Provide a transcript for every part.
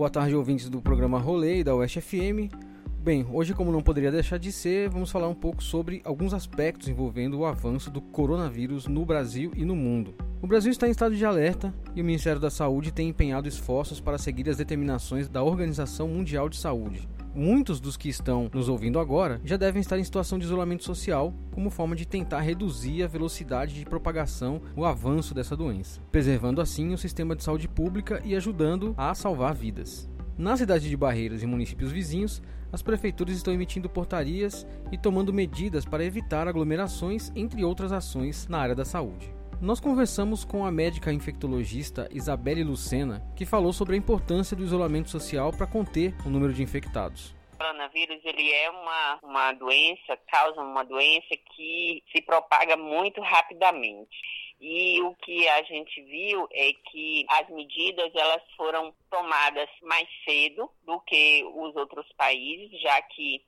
Boa tarde, ouvintes do programa Rolê da Oeste FM. Bem, hoje, como não poderia deixar de ser, vamos falar um pouco sobre alguns aspectos envolvendo o avanço do coronavírus no Brasil e no mundo. O Brasil está em estado de alerta e o Ministério da Saúde tem empenhado esforços para seguir as determinações da Organização Mundial de Saúde. Muitos dos que estão nos ouvindo agora já devem estar em situação de isolamento social, como forma de tentar reduzir a velocidade de propagação, o avanço dessa doença, preservando assim o sistema de saúde pública e ajudando a salvar vidas. Na cidade de Barreiras e municípios vizinhos, as prefeituras estão emitindo portarias e tomando medidas para evitar aglomerações, entre outras ações na área da saúde. Nós conversamos com a médica infectologista Isabelle Lucena, que falou sobre a importância do isolamento social para conter o número de infectados coronavírus ele é uma, uma doença, causa uma doença que se propaga muito rapidamente. E o que a gente viu é que as medidas elas foram tomadas mais cedo do que os outros países, já que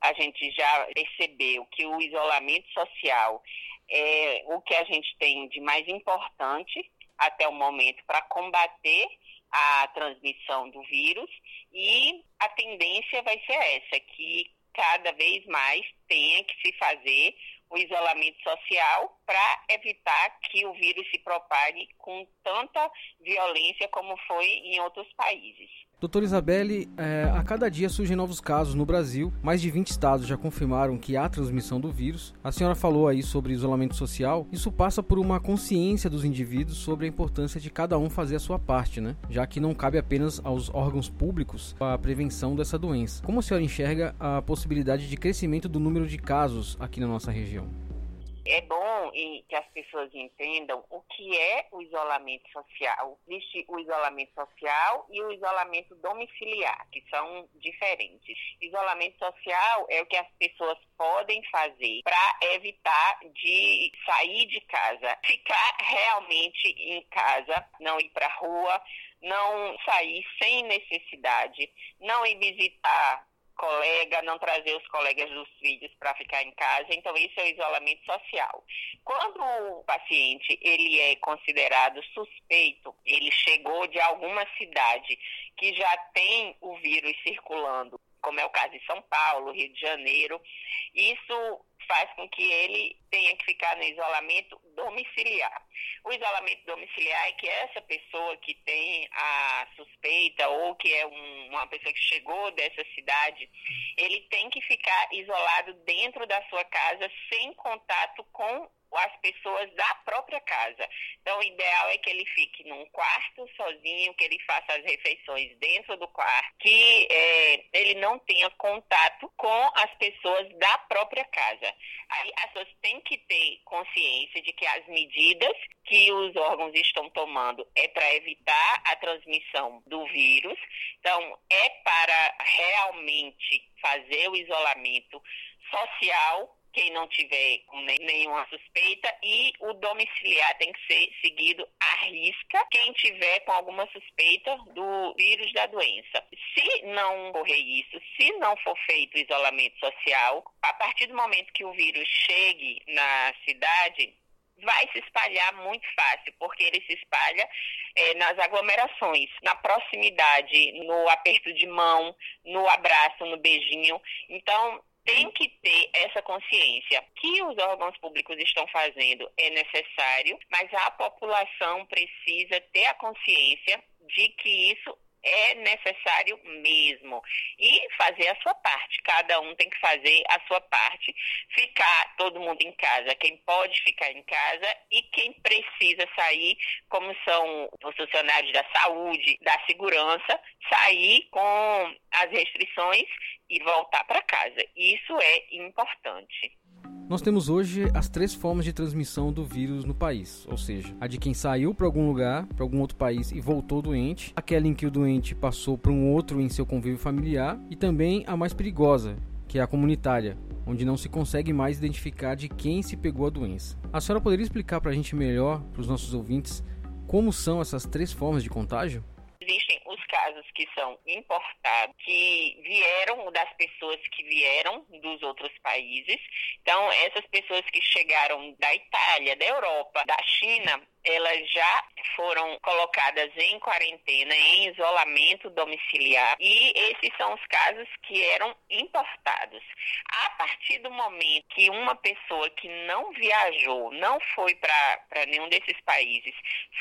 a gente já percebeu que o isolamento social é o que a gente tem de mais importante até o momento para combater a transmissão do vírus e a tendência vai ser essa, que cada vez mais tenha que se fazer o isolamento social para evitar que o vírus se propague com tanta violência como foi em outros países. Doutora Isabelle, é, a cada dia surgem novos casos no Brasil. Mais de 20 estados já confirmaram que há transmissão do vírus. A senhora falou aí sobre isolamento social. Isso passa por uma consciência dos indivíduos sobre a importância de cada um fazer a sua parte, né? Já que não cabe apenas aos órgãos públicos a prevenção dessa doença. Como a senhora enxerga a possibilidade de crescimento do número de casos aqui na nossa região? É bom que as pessoas entendam o que é o isolamento social. Existe o isolamento social e o isolamento domiciliar, que são diferentes. Isolamento social é o que as pessoas podem fazer para evitar de sair de casa, ficar realmente em casa, não ir para a rua, não sair sem necessidade, não ir visitar colega, não trazer os colegas dos filhos para ficar em casa. Então, isso é o isolamento social. Quando o paciente ele é considerado suspeito, ele chegou de alguma cidade que já tem o vírus circulando, como é o caso de São Paulo, Rio de Janeiro, isso faz com que ele tenha que ficar no isolamento domiciliar. O isolamento domiciliar é que essa pessoa que tem a suspeita ou que é um, uma pessoa que chegou dessa cidade, ele tem que ficar isolado dentro da sua casa sem contato com as pessoas da própria casa. Então, o ideal é que ele fique num quarto sozinho, que ele faça as refeições dentro do quarto, que é, ele não tenha contato com as pessoas da própria casa. Aí as pessoas têm que ter consciência de que as medidas que os órgãos estão tomando é para evitar a transmissão do vírus. Então, é para realmente fazer o isolamento social quem não tiver nenhuma suspeita e o domiciliar tem que ser seguido à risca quem tiver com alguma suspeita do vírus da doença. Se não ocorrer isso, se não for feito isolamento social, a partir do momento que o vírus chegue na cidade, vai se espalhar muito fácil, porque ele se espalha é, nas aglomerações, na proximidade, no aperto de mão, no abraço, no beijinho. Então, tem que ter essa consciência que os órgãos públicos estão fazendo é necessário, mas a população precisa ter a consciência de que isso é necessário mesmo. E fazer a sua parte. Cada um tem que fazer a sua parte. Ficar todo mundo em casa. Quem pode ficar em casa e quem precisa sair, como são os funcionários da saúde, da segurança, sair com as restrições e voltar para casa. Isso é importante. Nós temos hoje as três formas de transmissão do vírus no país, ou seja, a de quem saiu para algum lugar, para algum outro país e voltou doente, aquela em que o doente passou para um outro em seu convívio familiar e também a mais perigosa, que é a comunitária, onde não se consegue mais identificar de quem se pegou a doença. A senhora poderia explicar para a gente melhor, para os nossos ouvintes, como são essas três formas de contágio? Existem casos que são importados, que vieram das pessoas que vieram dos outros países. Então, essas pessoas que chegaram da Itália, da Europa, da China, elas já foram colocadas em quarentena, em isolamento domiciliar, e esses são os casos que eram importados. A partir do momento que uma pessoa que não viajou, não foi para nenhum desses países,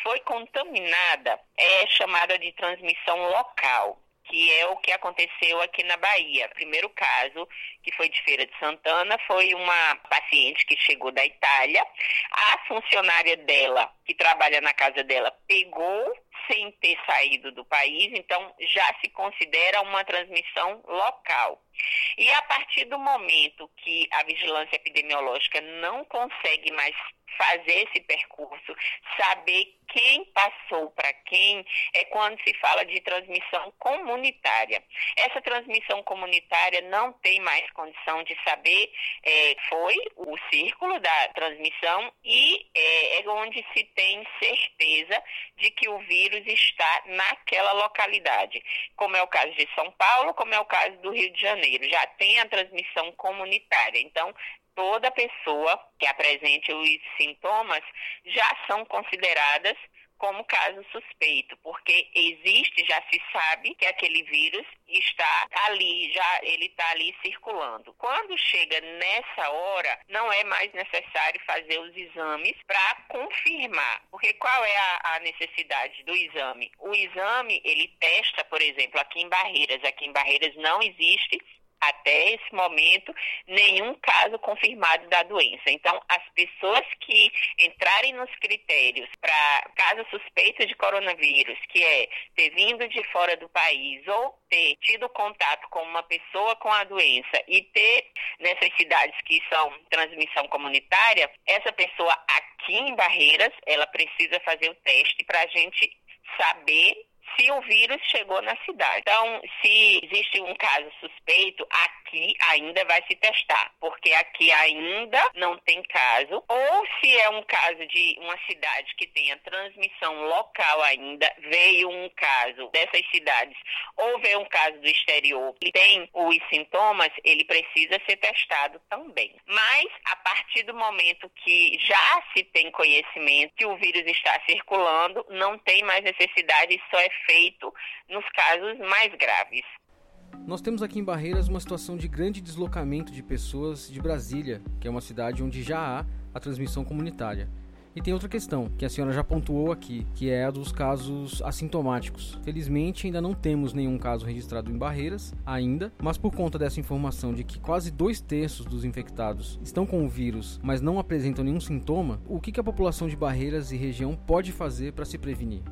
foi contaminada, é chamada de transmissão local que é o que aconteceu aqui na Bahia. Primeiro caso, que foi de Feira de Santana, foi uma paciente que chegou da Itália. A funcionária dela, que trabalha na casa dela, pegou sem ter saído do país, então já se considera uma transmissão local. E a partir do momento que a vigilância epidemiológica não consegue mais fazer esse percurso, saber quem passou para quem, é quando se fala de transmissão comunitária. Essa transmissão comunitária não tem mais condição de saber, é, foi o círculo da transmissão e é, é onde se tem certeza de que o vírus está naquela localidade, como é o caso de São Paulo, como é o caso do Rio de Janeiro. Já tem a transmissão comunitária. Então, toda pessoa que apresente os sintomas já são consideradas como caso suspeito, porque existe, já se sabe que aquele vírus está ali, já ele está ali circulando. Quando chega nessa hora, não é mais necessário fazer os exames para confirmar, porque qual é a, a, necessidade do exame? O exame ele testa, por exemplo, aqui em Barreiras, aqui em Barreiras não existe até esse momento, nenhum caso confirmado da doença. Então, as pessoas que entrarem nos critérios para caso suspeito de coronavírus, que é ter vindo de fora do país ou ter tido contato com uma pessoa com a doença e ter nessas cidades que são transmissão comunitária, essa pessoa aqui em Barreiras, ela precisa fazer o teste para a gente saber se o vírus chegou na cidade. Então, se existe um caso suspeito, aqui ainda vai se testar, porque aqui ainda não tem caso, ou se é um caso de uma cidade que tenha transmissão local ainda, veio um caso dessas cidades, ou veio um caso do exterior e tem os sintomas, ele precisa ser testado também. Mas, a partir do momento que já se tem conhecimento que o vírus está circulando, não tem mais necessidade, só é feito nos casos mais graves. Nós temos aqui em Barreiras uma situação de grande deslocamento de pessoas de Brasília, que é uma cidade onde já há a transmissão comunitária. E tem outra questão, que a senhora já pontuou aqui, que é a dos casos assintomáticos. Felizmente, ainda não temos nenhum caso registrado em Barreiras, ainda, mas por conta dessa informação de que quase dois terços dos infectados estão com o vírus, mas não apresentam nenhum sintoma, o que a população de Barreiras e região pode fazer para se prevenir?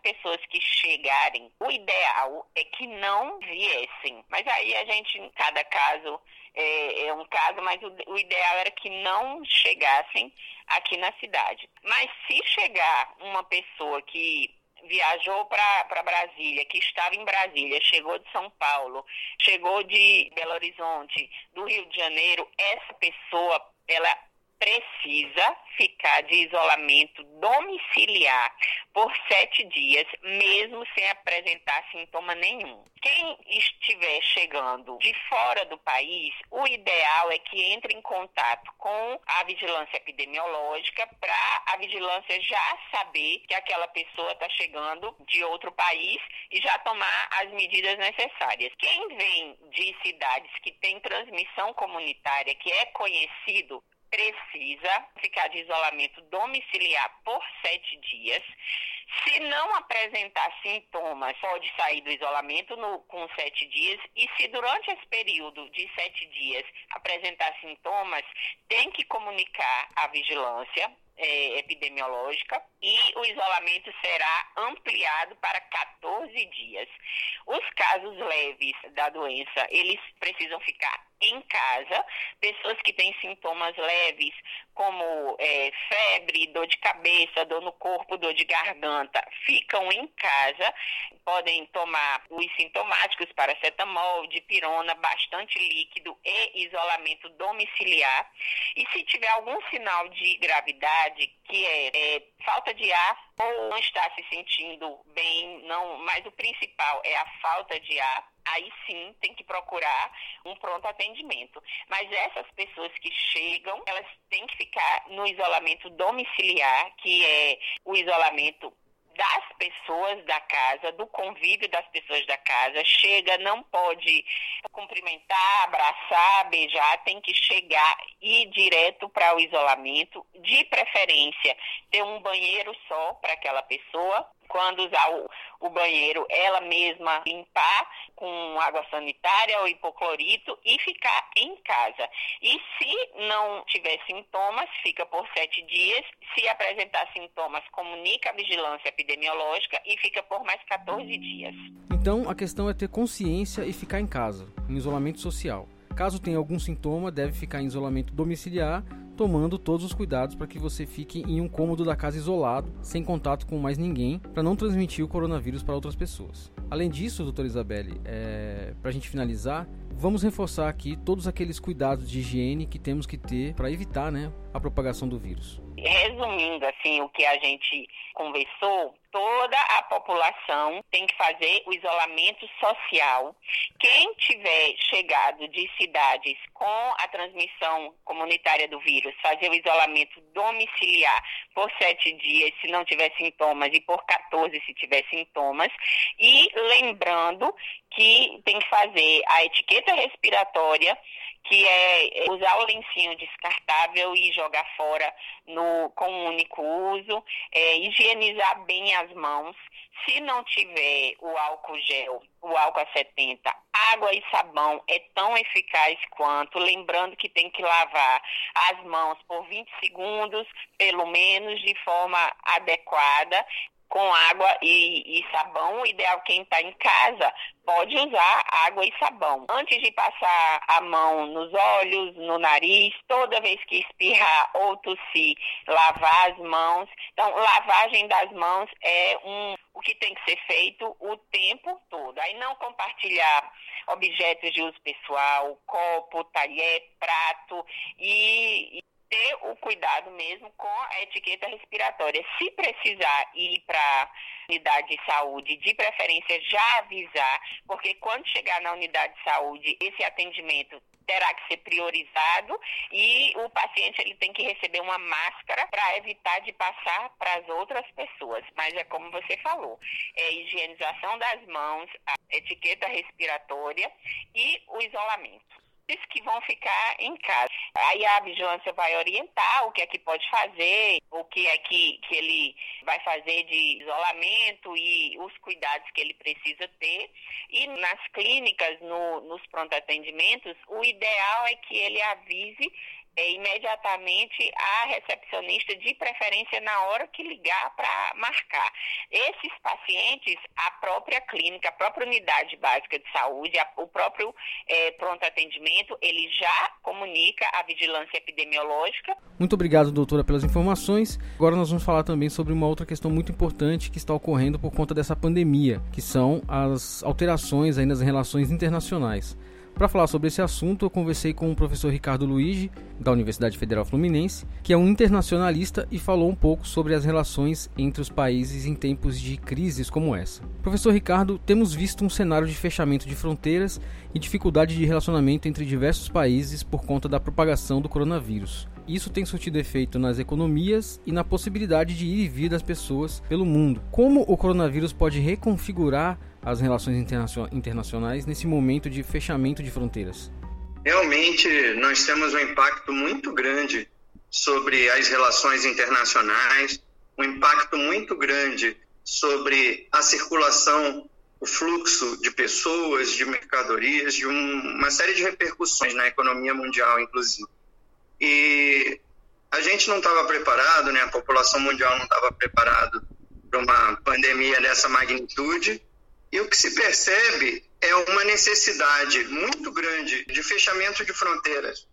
Pessoas que chegarem, o ideal é que não viessem. Mas aí a gente, em cada caso, é, é um caso, mas o, o ideal era que não chegassem aqui na cidade. Mas se chegar uma pessoa que viajou para Brasília, que estava em Brasília, chegou de São Paulo, chegou de Belo Horizonte, do Rio de Janeiro, essa pessoa, ela precisa ficar de isolamento domiciliar por sete dias, mesmo sem apresentar sintoma nenhum. Quem estiver chegando de fora do país, o ideal é que entre em contato com a vigilância epidemiológica para a vigilância já saber que aquela pessoa está chegando de outro país e já tomar as medidas necessárias. Quem vem de cidades que têm transmissão comunitária, que é conhecido precisa ficar de isolamento domiciliar por sete dias. Se não apresentar sintomas, pode sair do isolamento no, com sete dias. E se durante esse período de sete dias apresentar sintomas, tem que comunicar à vigilância é, epidemiológica e o isolamento será ampliado para 14 dias. Os casos leves da doença, eles precisam ficar em casa, pessoas que têm sintomas leves, como é, febre, dor de cabeça, dor no corpo, dor de garganta, ficam em casa, podem tomar os sintomáticos, paracetamol, dipirona, bastante líquido e isolamento domiciliar. E se tiver algum sinal de gravidade, que é, é falta de ar ou não está se sentindo bem, não, mas o principal é a falta de ar, aí sim tem que procurar um pronto atendimento. Mas essas pessoas que chegam, elas têm que ficar no isolamento domiciliar, que é o isolamento das pessoas da casa, do convívio das pessoas da casa. Chega, não pode cumprimentar, abraçar, beijar, tem que chegar e ir direto para o isolamento, de preferência ter um banheiro só para aquela pessoa quando usar o, o, banheiro, ela mesma limpar com água sanitária ou hipoclorito e ficar em casa. E se não tiver sintomas, fica por sete dias. Se apresentar sintomas, comunica a vigilância epidemiológica e fica por mais 14 dias. Então, a questão é ter consciência e ficar em casa, em isolamento social. Caso tenha algum sintoma, deve ficar em isolamento domiciliar tomando todos os cuidados para que você fique em um cômodo da casa isolado, sem contato com mais ninguém, para não transmitir o coronavírus para outras pessoas. Além disso, doutora Isabelle, é, para a gente finalizar, vamos reforçar aqui todos aqueles cuidados de higiene que temos que ter para evitar né, a propagação do vírus. Resumindo assim o que a gente conversou, toda a população tem que fazer o isolamento social. Quem tiver chegado de cidades com a transmissão comunitária do vírus, fazer o isolamento domiciliar por sete dias se não tiver sintomas e por 14 se tiver sintomas. E lembrando que tem que fazer a etiqueta respiratória que é usar o lencinho descartável e jogar fora no, com um único uso, é, higienizar bem as mãos. Se não tiver o álcool gel, o álcool a 70, água e sabão é tão eficaz quanto, lembrando que tem que lavar as mãos por 20 segundos, pelo menos, de forma adequada com água e, e, sabão. O ideal quem está em casa pode usar água e sabão. Antes de passar a mão nos olhos, no nariz, toda vez que espirrar ou tossir, lavar as mãos. Então, lavagem das mãos é um, o que tem que ser feito o tempo todo. Aí não compartilhar objetos de uso pessoal, copo, talher, prato e ter o cuidado mesmo com a etiqueta respiratória. Se precisar ir para unidade de saúde, de preferência já avisar, porque quando chegar na unidade de saúde, esse atendimento terá que ser priorizado e o paciente ele tem que receber uma máscara para evitar de passar para as outras pessoas. Mas é como você falou, é higienização das mãos, a etiqueta respiratória e o isolamento que vão ficar em casa. Aí a vigilância vai orientar o que é que pode fazer, o que é que, que ele vai fazer de isolamento e os cuidados que ele precisa ter. E nas clínicas, no, nos pronto atendimentos, o ideal é que ele avise é, imediatamente a recepcionista, de preferência na hora que ligar para marcar. Esses pacientes, a própria clínica, a própria unidade básica de saúde, a, o próprio é, pronto atendimento, ele já comunica a vigilância epidemiológica. Muito obrigado, doutora, pelas informações. Agora nós vamos falar também sobre uma outra questão muito importante que está ocorrendo por conta dessa pandemia, que são as alterações aí nas relações internacionais. Para falar sobre esse assunto, eu conversei com o professor Ricardo Luigi, da Universidade Federal Fluminense, que é um internacionalista e falou um pouco sobre as relações entre os países em tempos de crises como essa. Professor Ricardo, temos visto um cenário de fechamento de fronteiras e dificuldade de relacionamento entre diversos países por conta da propagação do coronavírus. Isso tem surtido efeito nas economias e na possibilidade de ir e vir das pessoas pelo mundo. Como o coronavírus pode reconfigurar as relações internacionais nesse momento de fechamento de fronteiras? Realmente, nós temos um impacto muito grande sobre as relações internacionais, um impacto muito grande sobre a circulação, o fluxo de pessoas, de mercadorias, de um, uma série de repercussões na economia mundial, inclusive. E a gente não estava preparado, né? a população mundial não estava preparada para uma pandemia dessa magnitude e o que se percebe é uma necessidade muito grande de fechamento de fronteiras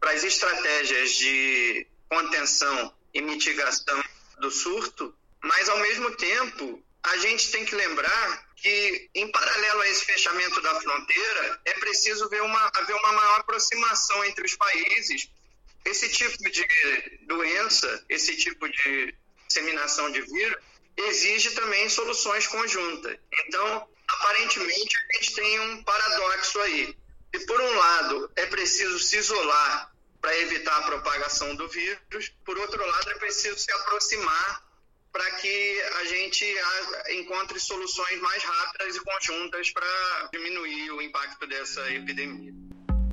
para as estratégias de contenção e mitigação do surto, mas ao mesmo tempo a gente tem que lembrar que, em paralelo a esse fechamento da fronteira, é preciso ver uma, haver uma maior aproximação entre os países esse tipo de doença, esse tipo de disseminação de vírus, exige também soluções conjuntas. Então, aparentemente, a gente tem um paradoxo aí. Se, por um lado, é preciso se isolar para evitar a propagação do vírus, por outro lado, é preciso se aproximar para que a gente encontre soluções mais rápidas e conjuntas para diminuir o impacto dessa epidemia.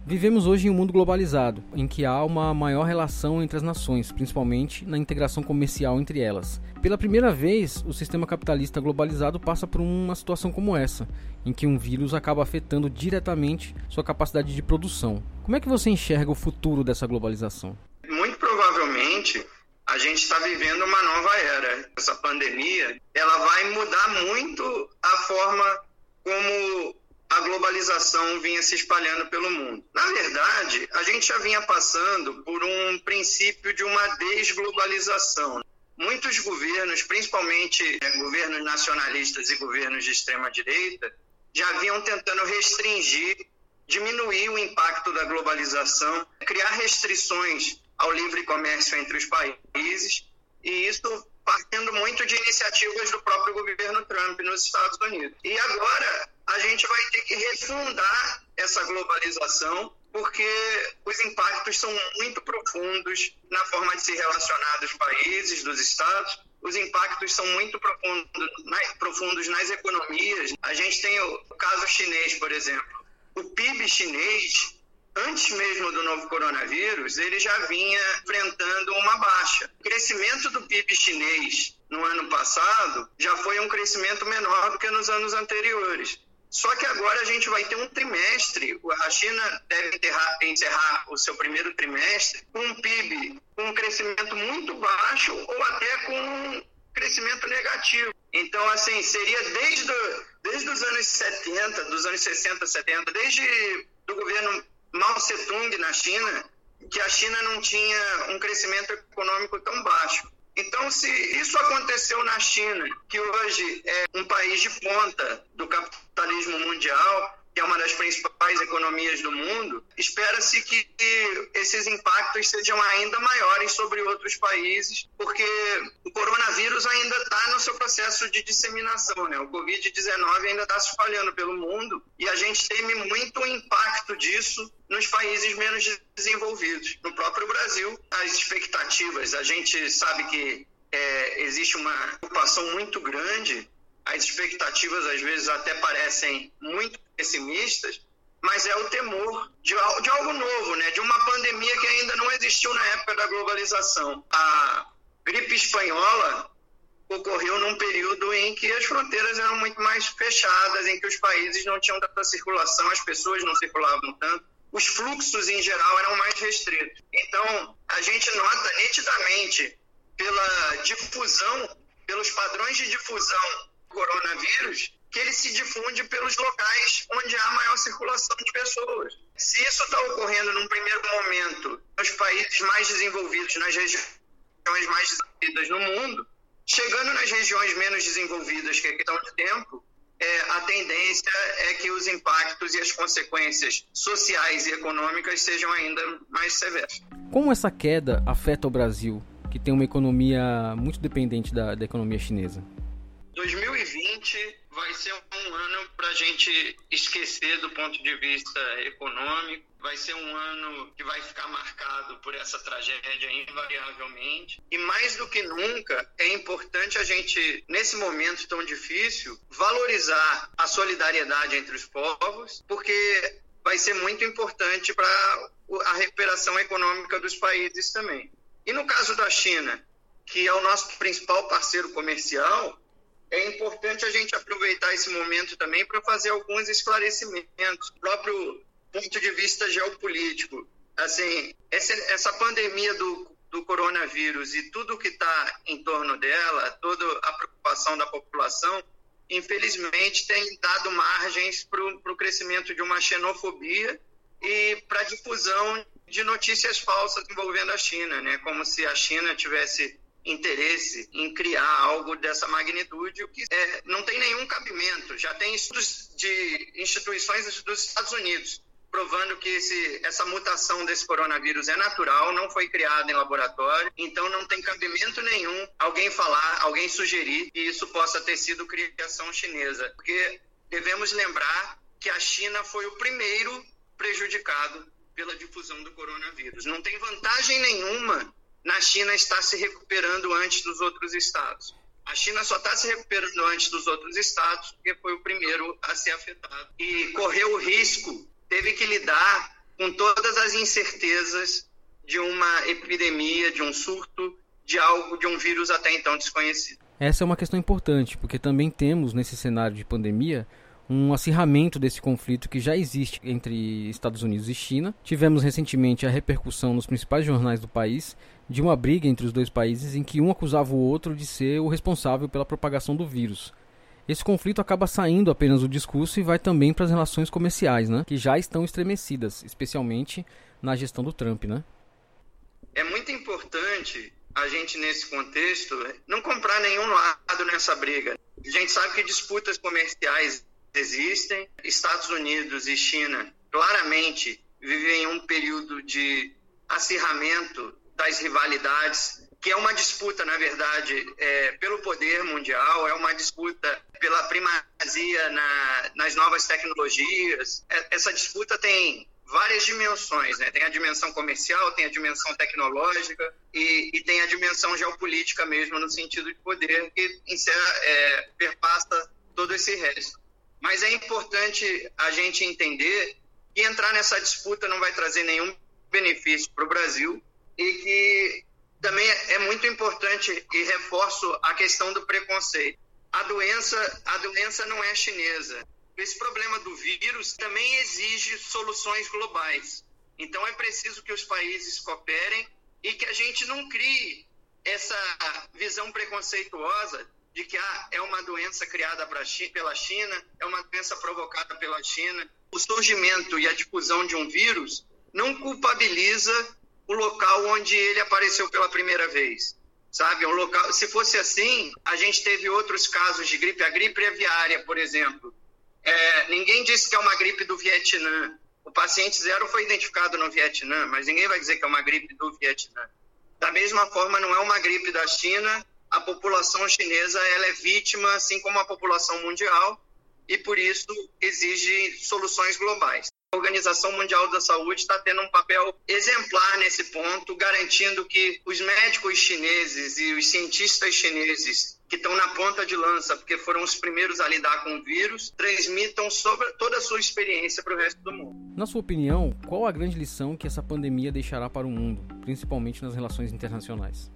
Vivemos hoje em um mundo globalizado, em que há uma maior relação entre as nações, principalmente na integração comercial entre elas. Pela primeira vez, o sistema capitalista globalizado passa por uma situação como essa, em que um vírus acaba afetando diretamente sua capacidade de produção. Como é que você enxerga o futuro dessa globalização? Muito provavelmente, a gente está vivendo uma nova era. Essa pandemia, ela vai mudar muito a forma como a globalização vinha se espalhando pelo mundo. Na verdade, a gente já vinha passando por um princípio de uma desglobalização. Muitos governos, principalmente né, governos nacionalistas e governos de extrema direita, já vinham tentando restringir, diminuir o impacto da globalização, criar restrições ao livre comércio entre os países, e isso partindo muito de iniciativas do próprio governo Trump nos Estados Unidos. E agora a gente vai ter que refundar essa globalização, porque os impactos são muito profundos na forma de se relacionar dos países, dos estados. Os impactos são muito profundos, profundos nas economias. A gente tem o caso chinês, por exemplo. O PIB chinês antes mesmo do novo coronavírus, ele já vinha enfrentando uma baixa. O crescimento do PIB chinês no ano passado já foi um crescimento menor do que nos anos anteriores. Só que agora a gente vai ter um trimestre, a China deve enterrar, encerrar o seu primeiro trimestre com um PIB com um crescimento muito baixo ou até com um crescimento negativo. Então, assim, seria desde, desde os anos 70, dos anos 60, 70, desde do governo Mao Tse-tung na China, que a China não tinha um crescimento econômico tão baixo. Então, se isso aconteceu na China, que hoje é um país de ponta do capitalismo mundial, que é uma das principais economias do mundo, espera-se que esses impactos sejam ainda maiores sobre outros países, porque o coronavírus ainda está no seu processo de disseminação, né? O Covid-19 ainda está se espalhando pelo mundo e a gente teme muito o impacto disso nos países menos desenvolvidos. No próprio Brasil, as expectativas, a gente sabe que é, existe uma preocupação muito grande as expectativas às vezes até parecem muito pessimistas, mas é o temor de, de, algo novo, né? de uma pandemia que ainda não existiu na época da globalização. A gripe espanhola ocorreu num período em que as fronteiras eram muito mais fechadas, em que os países não tinham tanta circulação, as pessoas não circulavam tanto, os fluxos em geral eram mais restritos. Então, a gente nota nitidamente pela difusão, pelos padrões de difusão coronavírus que ele se difunde pelos locais onde há maior circulação de pessoas. Se isso está ocorrendo num primeiro momento nos países mais desenvolvidos, nas regiões mais desenvolvidas no mundo, chegando nas regiões menos desenvolvidas, que é questão de tempo, é, a tendência é que os impactos e as consequências sociais e econômicas sejam ainda mais severas. Como essa queda afeta o Brasil, que tem uma economia muito dependente da, da economia chinesa? 2020 vai ser um ano para a gente esquecer do ponto de vista econômico. Vai ser um ano que vai ficar marcado por essa tragédia invariavelmente. E mais do que nunca, é importante a gente, nesse momento tão difícil, valorizar a solidariedade entre os povos, porque vai ser muito importante para a recuperação econômica dos países também. E no caso da China, que é o nosso principal parceiro comercial, é importante a gente aproveitar esse momento também para fazer alguns esclarecimentos, próprio ponto de vista geopolítico. Assim, essa, essa pandemia do, do coronavírus e tudo que está em torno dela, toda a preocupação da população, infelizmente tem dado margens para o crescimento de uma xenofobia e para a difusão de notícias falsas envolvendo a China, né? Como se a China tivesse interesse em criar algo dessa magnitude, o que é, não tem nenhum cabimento. Já tem estudos de instituições dos Estados Unidos provando que esse, essa mutação desse coronavírus é natural, não foi criada em laboratório, então não tem cabimento nenhum alguém falar, alguém sugerir que isso possa ter sido criação chinesa, porque devemos lembrar que a China foi o primeiro prejudicado pela difusão do coronavírus. Não tem vantagem nenhuma na China estar se recuperando antes dos outros estados. A China só está se recuperando antes dos outros estados porque foi o primeiro a ser afetado. E correu o risco, teve que lidar com todas as incertezas de uma epidemia, de um surto, de algo, de um vírus até então desconhecido. Essa é uma questão importante, porque também temos nesse cenário de pandemia um acirramento desse conflito que já existe entre Estados Unidos e China. Tivemos recentemente a repercussão nos principais jornais do país de uma briga entre os dois países em que um acusava o outro de ser o responsável pela propagação do vírus. Esse conflito acaba saindo apenas do discurso e vai também para as relações comerciais, né, que já estão estremecidas, especialmente na gestão do Trump, né? É muito importante a gente nesse contexto não comprar nenhum lado nessa briga. A gente sabe que disputas comerciais existem. Estados Unidos e China claramente vivem um período de acirramento das rivalidades, que é uma disputa, na verdade, é, pelo poder mundial, é uma disputa pela primazia na, nas novas tecnologias. É, essa disputa tem várias dimensões, né? Tem a dimensão comercial, tem a dimensão tecnológica e, e tem a dimensão geopolítica mesmo, no sentido de poder, que é, perpassa todo esse resto. Mas é importante a gente entender que entrar nessa disputa não vai trazer nenhum benefício para o Brasil e que também é muito importante e reforço a questão do preconceito. A doença, a doença não é chinesa. Esse problema do vírus também exige soluções globais. Então é preciso que os países cooperem e que a gente não crie essa visão preconceituosa de que ah, é uma doença criada pela China, é uma doença provocada pela China. O surgimento e a difusão de um vírus não culpabiliza o local onde ele apareceu pela primeira vez. Sabe, um local, se fosse assim, a gente teve outros casos de gripe, a gripe aviária, por exemplo. É, ninguém disse que é uma gripe do Vietnã. O paciente zero foi identificado no Vietnã, mas ninguém vai dizer que é uma gripe do Vietnã. Da mesma forma, não é uma gripe da China a população chinesa ela é vítima, assim como a população mundial, e por isso exige soluções globais. A Organização Mundial da Saúde está tendo um papel exemplar nesse ponto, garantindo que os médicos chineses e os cientistas chineses que estão na ponta de lança, porque foram os primeiros a lidar com o vírus, transmitam sobre toda a sua experiência para o resto do mundo. Na sua opinião, qual a grande lição que essa pandemia deixará para o mundo, principalmente nas relações internacionais?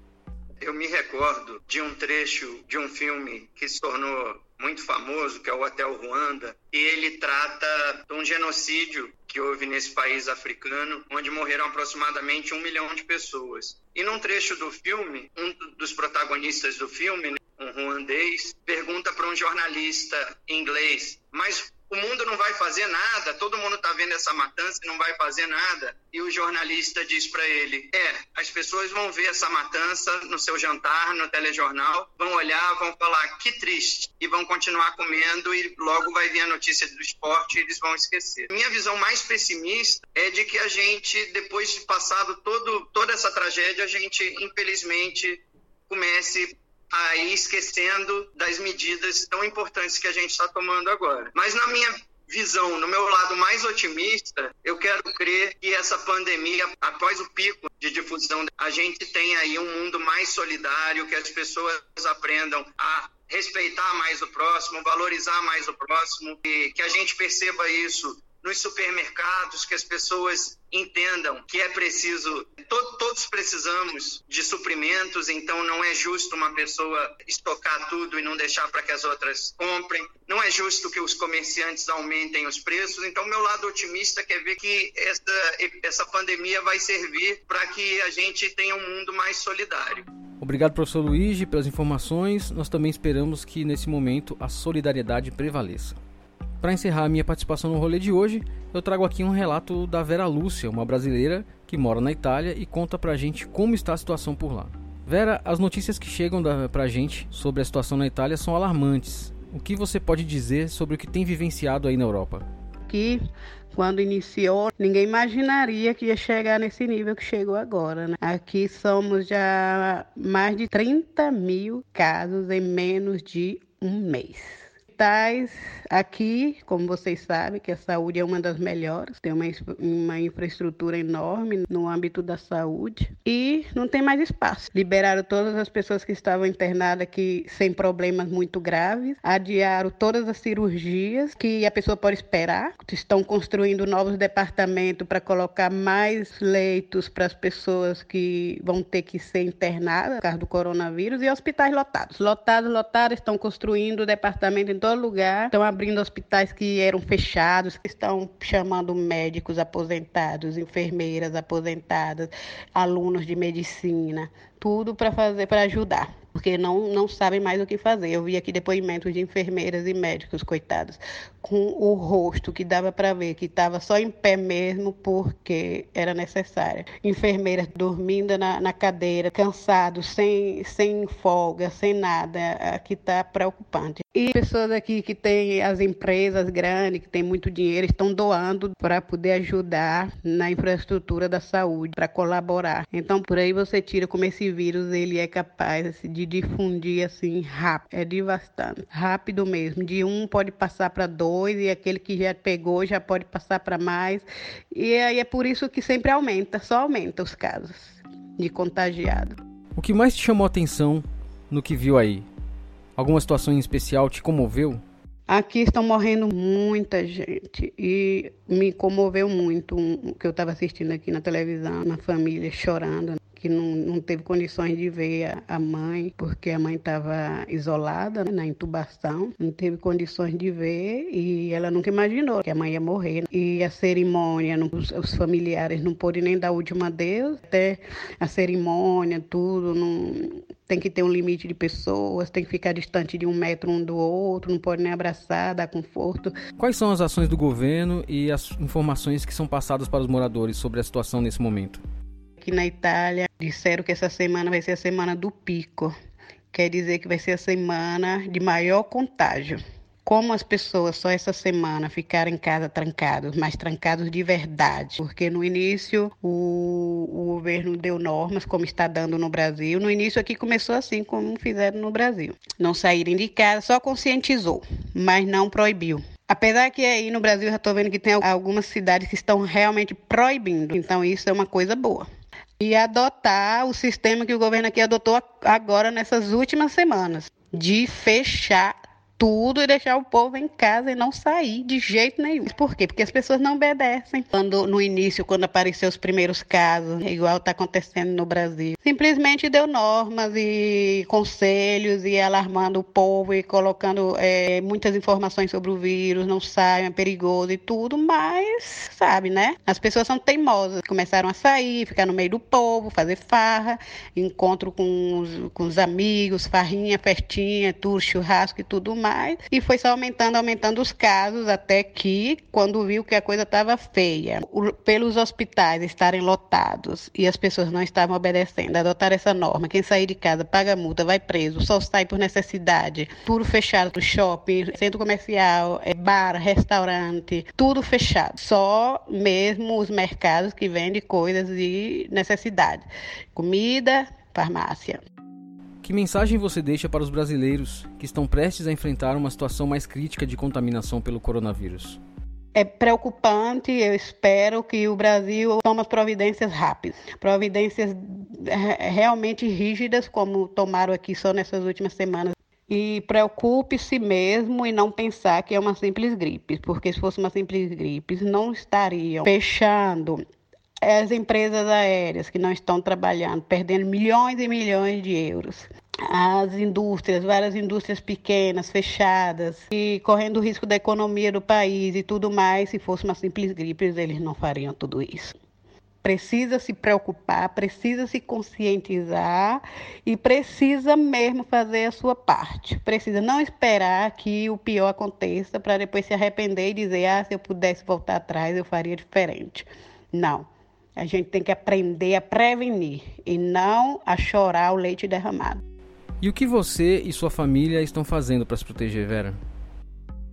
Eu me recordo de um trecho de um filme que se tornou muito famoso, que é o Hotel Ruanda, e ele trata de um genocídio que houve nesse país africano, onde morreram aproximadamente um milhão de pessoas. E num trecho do filme, um dos protagonistas do filme, um ruandês, pergunta para um jornalista inglês: Mas o mundo não vai fazer nada, todo mundo está vendo essa matança e não vai fazer nada. E o jornalista diz para ele: é, as pessoas vão ver essa matança no seu jantar, no telejornal, vão olhar, vão falar que triste e vão continuar comendo e logo vai vir a notícia do esporte e eles vão esquecer. Minha visão mais pessimista é de que a gente, depois de passado todo, toda essa tragédia, a gente infelizmente comece aí esquecendo das medidas tão importantes que a gente está tomando agora. Mas na minha visão, no meu lado mais otimista, eu quero crer que essa pandemia, após o pico de difusão, a gente tem aí um mundo mais solidário, que as pessoas aprendam a respeitar mais o próximo, valorizar mais o próximo, e que a gente perceba isso nos supermercados, que as pessoas entendam que é preciso, to, todos precisamos de suprimentos, então não é justo uma pessoa estocar tudo e não deixar para que as outras comprem, não é justo que os comerciantes aumentem os preços, então meu lado otimista quer ver que essa, essa pandemia vai servir para que a gente tenha um mundo mais solidário. Obrigado, professor Luigi, pelas informações. Nós também esperamos que nesse momento a solidariedade prevaleça. Para encerrar a minha participação no rolê de hoje, eu trago aqui um relato da Vera Lúcia, uma brasileira que mora na Itália e conta pra gente como está a situação por lá. Vera, as notícias que chegam da, pra gente sobre a situação na Itália são alarmantes. O que você pode dizer sobre o que tem vivenciado aí na Europa? aqui, quando iniciou, ninguém imaginaria que ia chegar nesse nível que chegou agora. Né? Aqui somos já mais de 30 mil casos em menos de um mês hospitais aqui, como vocês sabem, que a saúde é uma das melhores, tem uma, uma infraestrutura enorme no âmbito da saúde e não tem mais espaço. Liberaram todas as pessoas que estavam internadas aqui sem problemas muito graves, adiaram todas as cirurgias que a pessoa pode esperar, estão construindo novos departamentos para colocar mais leitos para as pessoas que vão ter que ser internadas por causa do coronavírus e hospitais lotados. Lotados, lotados, estão construindo departamento em todo lugar. Estão abrindo hospitais que eram fechados, estão chamando médicos aposentados, enfermeiras aposentadas, alunos de medicina, tudo para fazer para ajudar porque não, não sabem mais o que fazer. Eu vi aqui depoimentos de enfermeiras e médicos, coitados, com o rosto que dava para ver que estava só em pé mesmo porque era necessário. Enfermeiras dormindo na, na cadeira, cansados, sem, sem folga, sem nada. Aqui está preocupante. E pessoas aqui que têm as empresas grandes, que têm muito dinheiro, estão doando para poder ajudar na infraestrutura da saúde, para colaborar. Então, por aí você tira como esse vírus ele é capaz de de difundir assim rápido. É devastante. Rápido mesmo. De um pode passar para dois e aquele que já pegou já pode passar para mais. E aí é por isso que sempre aumenta, só aumenta os casos de contagiado. O que mais te chamou a atenção no que viu aí? Alguma situação em especial te comoveu? Aqui estão morrendo muita gente e me comoveu muito o que eu estava assistindo aqui na televisão, uma família chorando que não, não teve condições de ver a, a mãe, porque a mãe estava isolada né, na intubação, não teve condições de ver e ela nunca imaginou que a mãe ia morrer. E a cerimônia, não, os, os, familiares não podem nem dar o último adeus, até a cerimônia, tudo, não, tem que ter um limite de pessoas, tem que ficar distante de um metro um do outro, não pode nem abraçar, dar conforto. Quais são as ações do governo e as informações que são passadas para os moradores sobre a situação nesse momento? Aqui na Itália disseram que essa semana vai ser a semana do pico. Quer dizer que vai ser a semana de maior contágio. Como as pessoas só essa semana ficaram em casa trancados, mas trancados de verdade, porque no início o, o governo deu normas, como está dando no Brasil. No início aqui começou assim, como fizeram no Brasil. Não saírem de casa, só conscientizou, mas não proibiu. Apesar que aí no Brasil já estou vendo que tem algumas cidades que estão realmente proibindo, então isso é uma coisa boa e adotar o sistema que o governo aqui adotou agora nessas últimas semanas, de fechar tudo e deixar o povo em casa e não sair de jeito nenhum. Por quê? Porque as pessoas não obedecem. Quando no início, quando apareceram os primeiros casos, igual está acontecendo no Brasil, simplesmente deu normas e conselhos e alarmando o povo e colocando é, muitas informações sobre o vírus, não saiam, é perigoso e tudo, mas sabe, né? As pessoas são teimosas, começaram a sair, ficar no meio do povo, fazer farra, encontro com os, com os amigos, farrinha, festinha, tudo, churrasco e tudo mais mais e foi só aumentando, aumentando os casos até que, quando viu que a coisa estava feia, pelos hospitais estarem lotados e as pessoas não estavam obedecendo, adotar essa norma, quem sair de casa paga multa, vai preso, só sai por necessidade, tudo fechado, shopping, centro comercial, é, bar, restaurante, tudo fechado, só mesmo os mercados que vendem coisas de necessidade, comida, farmácia. Que mensagem você deixa para os brasileiros que estão prestes a enfrentar uma situação mais crítica de contaminação pelo coronavírus? É preocupante, eu espero que o Brasil tome providências rápidas, providências eh, realmente rígidas, como tomaram aqui só nessas últimas semanas. E preocupe-se mesmo e não pensar que é uma simples gripe, porque se fosse uma simples gripe, não estariam fechando as empresas aéreas que não estão trabalhando, perdendo milhões e milhões de euros. As indústrias, várias indústrias pequenas, fechadas, e correndo o risco da economia do país e tudo mais, se fosse uma simples gripe, eles não fariam tudo isso precisa se preocupar, precisa se conscientizar e precisa mesmo fazer a sua parte. Precisa não esperar que o pior aconteça para depois se arrepender e dizer: ah, se eu pudesse voltar atrás, eu faria diferente. Não. A gente tem que aprender a prevenir e não a chorar o leite derramado. E o que você e sua família estão fazendo para se proteger, Vera?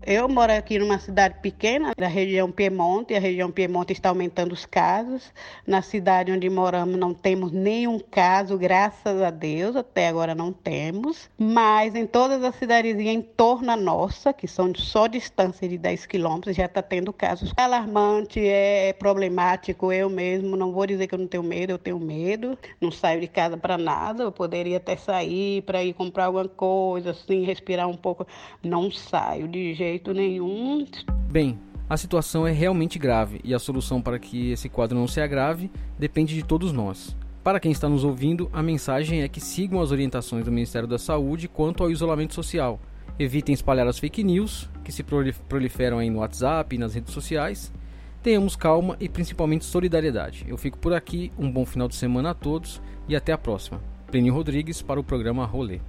Eu moro aqui numa cidade pequena, da região Piemonte, e a região Piemonte está aumentando os casos. Na cidade onde moramos não temos nenhum caso, graças a Deus, até agora não temos. Mas em todas as cidadezinhas em torno nossa, que são só distância de 10 quilômetros, já está tendo casos. É alarmante, é problemático, eu mesmo, não vou dizer que eu não tenho medo, eu tenho medo. Não saio de casa para nada, eu poderia até sair para ir comprar alguma coisa, assim, respirar um pouco. Não saio de jeito jeito nenhum. Bem, a situação é realmente grave e a solução para que esse quadro não se agrave depende de todos nós. Para quem está nos ouvindo, a mensagem é que sigam as orientações do Ministério da Saúde quanto ao isolamento social. Evitem espalhar as fake news que se proliferam aí no WhatsApp e nas redes sociais. Tenhamos calma e principalmente solidariedade. Eu fico por aqui, um bom final de semana a todos e até a próxima. Plínio Rodrigues para o programa Rolê.